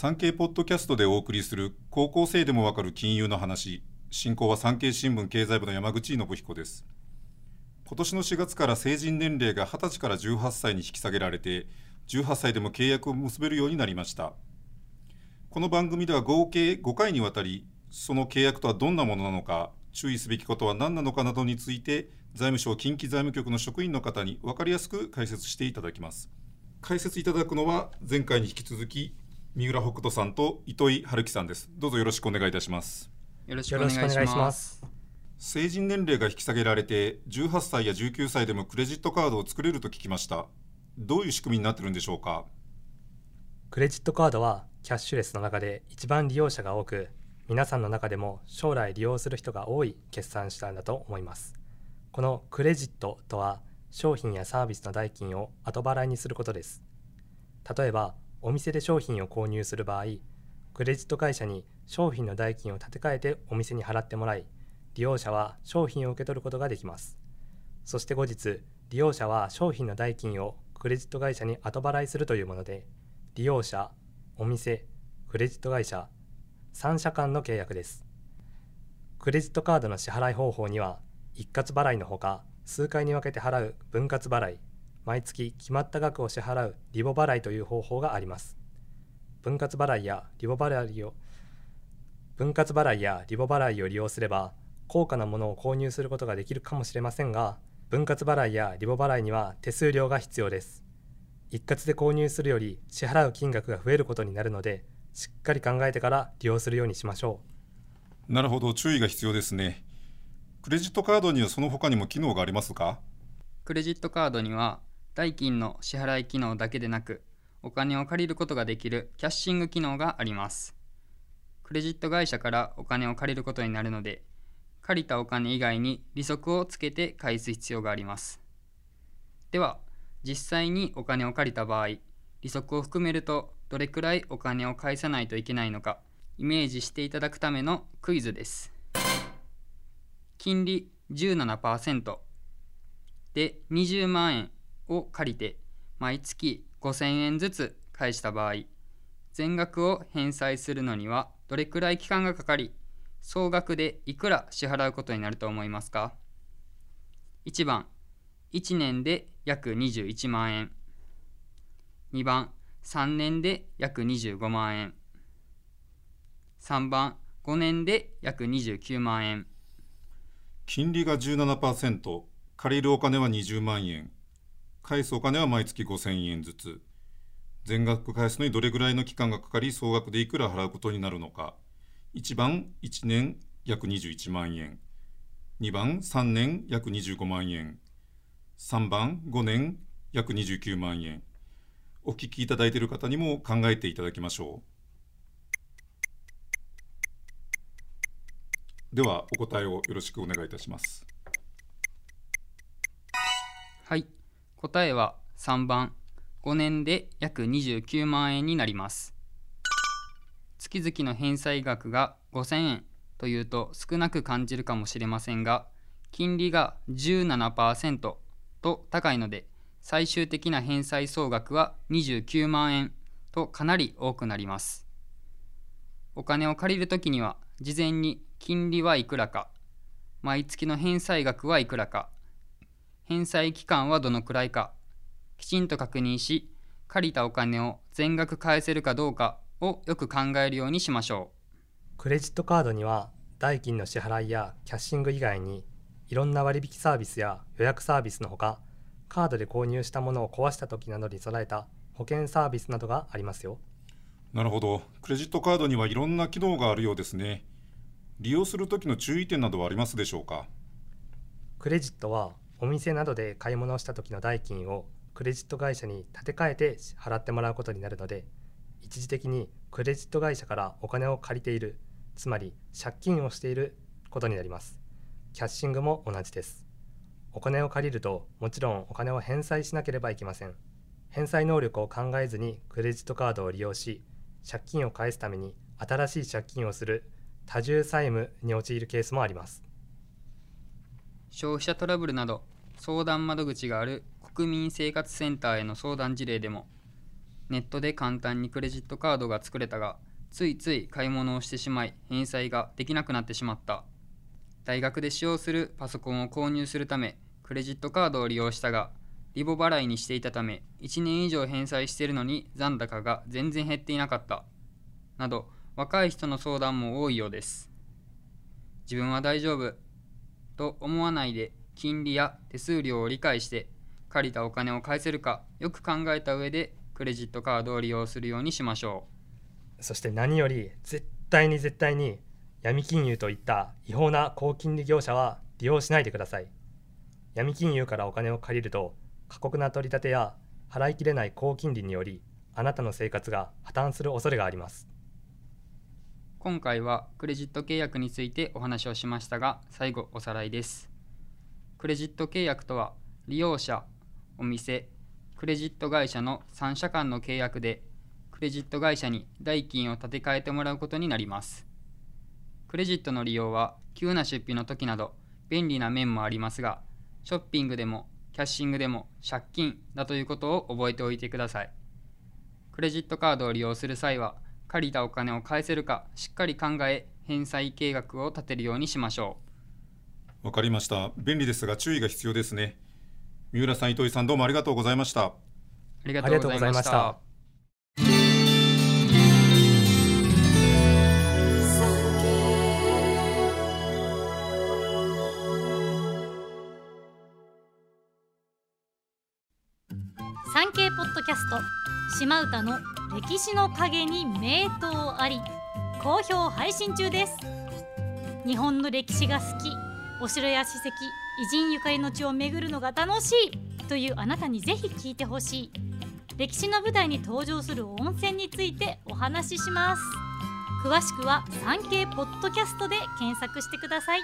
産経ポッドキャストでお送りする高校生でもわかる金融の話。進行は産経新聞経済部の山口信彦です。今年の4月から成人年齢が20歳から18歳に引き下げられて18歳でも契約を結べるようになりました。この番組では合計5回にわたりその契約とはどんなものなのか注意すべきことは何なのかなどについて財務省近畿財務局の職員の方に分かりやすく解説していただきます。解説いただくのは前回に引き続き三浦北斗さんと糸井春樹さんです。どうぞよろしくお願いいたします。よろしくお願いします。成人年齢が引き下げられて18歳や19歳でもクレジットカードを作れると聞きました。どういう仕組みになってるんでしょうか？クレジットカードはキャッシュレスの中で一番利用者が多く皆さんの中でも将来利用する人が多い決算手段だと思います。このクレジットとは商品やサービスの代金を後払いにすることです。例えばお店で商品を購入する場合クレジット会社に商品の代金を立て替えてお店に払ってもらい利用者は商品を受け取ることができます。そして後日利用者は商品の代金をクレジット会社に後払いするというもので利用者お店クレジット会社3社間の契約です。クレジットカードの支払い方法には一括払いのほか数回に分けて払う分割払い毎月決まった額を支払うリボ払いという方法があります。分割払いやリボ払いを分割払いやリボ払いを利用すれば高価なものを購入することができるかもしれませんが分割払いやリボ払いには手数料が必要です。一括で購入するより支払う金額が増えることになるのでしっかり考えてから利用するようにしましょう。なるほど。注意が必要ですね。クレジットカードにはその他にも機能がありますか？クレジットカードには代金の支払い機能だけでなくお金を借りることができるキャッシング機能があります。クレジット会社からお金を借りることになるので借りたお金以外に利息をつけて返す必要があります。では実際にお金を借りた場合利息を含めるとどれくらいお金を返さないといけないのかイメージしていただくためのクイズです。金利17%で20万円を借りて毎月5000円ずつ返した場合全額を返済するのにはどれくらい期間がかかり総額でいくら支払うことになると思いますか？1番1年で約21万円。2番3年で約25万円。3番5年で約29万円。金利が17%借りるお金は20万円。返すお金は毎月5000円ずつ。全額返すのにどれぐらいの期間がかかり総額でいくら払うことになるのか。1番1年約21万円。2番3年約25万円。3番5年約29万円。お聞きいただいている方にも考えていただきましょう。ではお答えをよろしくお願いいたします。はい。答えは3番。5年で約29万円になります。月々の返済額が5000円というと少なく感じるかもしれませんが金利が17%と高いので最終的な返済総額は29万円とかなり多くなります。お金を借りるときには事前に金利はいくらか毎月の返済額はいくらか返済期間はどのくらいか。きちんと確認し借りたお金を全額返せるかどうかをよく考えるようにしましょう。クレジットカードには代金の支払いやキャッシング以外にいろんな割引サービスや予約サービスのほかカードで購入したものを壊した時などに備えた保険サービスなどがありますよ。なるほど。クレジットカードにはいろんな機能があるようですね。利用する時の注意点などはありますでしょうか。クレジットはお店などで買い物をした時の代金をクレジット会社に立て替えて払ってもらうことになるので一時的にクレジット会社からお金を借りているつまり借金をしていることになります。キャッシングも同じです。お金を借りるともちろんお金を返済しなければいけません。返済能力を考えずにクレジットカードを利用し借金を返すために新しい借金をする多重債務に陥るケースもあります。消費者トラブルなど相談窓口がある国民生活センターへの相談事例でもネットで簡単にクレジットカードが作れたがついつい買い物をしてしまい返済ができなくなってしまった。大学で使用するパソコンを購入するためクレジットカードを利用したがリボ払いにしていたため1年以上返済しているのに残高が全然減っていなかった。など若い人の相談も多いようです。自分は大丈夫。と思わないで金利や手数料を理解して借りたお金を返せるかよく考えた上でクレジットカードを利用するようにしましょう。そして何より絶対に絶対に闇金融といった違法な高金利業者は利用しないでください。闇金融からお金を借りると過酷な取り立てや払いきれない高金利によりあなたの生活が破綻する恐れがあります。今回はクレジット契約についてお話をしましたが最後おさらいです。クレジット契約とは利用者お店クレジット会社の3社間の契約でクレジット会社に代金を立て替えてもらうことになります。クレジットの利用は急な出費の時など便利な面もありますがショッピングでもキャッシングでも借金だということを覚えておいてください。クレジットカードを利用する際は借りたお金を返せるかしっかり考え返済計画を立てるようにしましょわかりました。便利ですが注意が必要ですね。三浦さん糸井さんどうもありがとうございました。うありがとうございましあ産経ポッドキャスト。島唄の歴史の陰に名刀あり。好評配信中です。日本の歴史が好き。お城や史跡偉人ゆかりの地を巡るのが楽しい。というあなたにぜひ聞いてほしい。歴史の舞台に登場する温泉についてお話しします。詳しくは産経ポッドキャストで検索してください。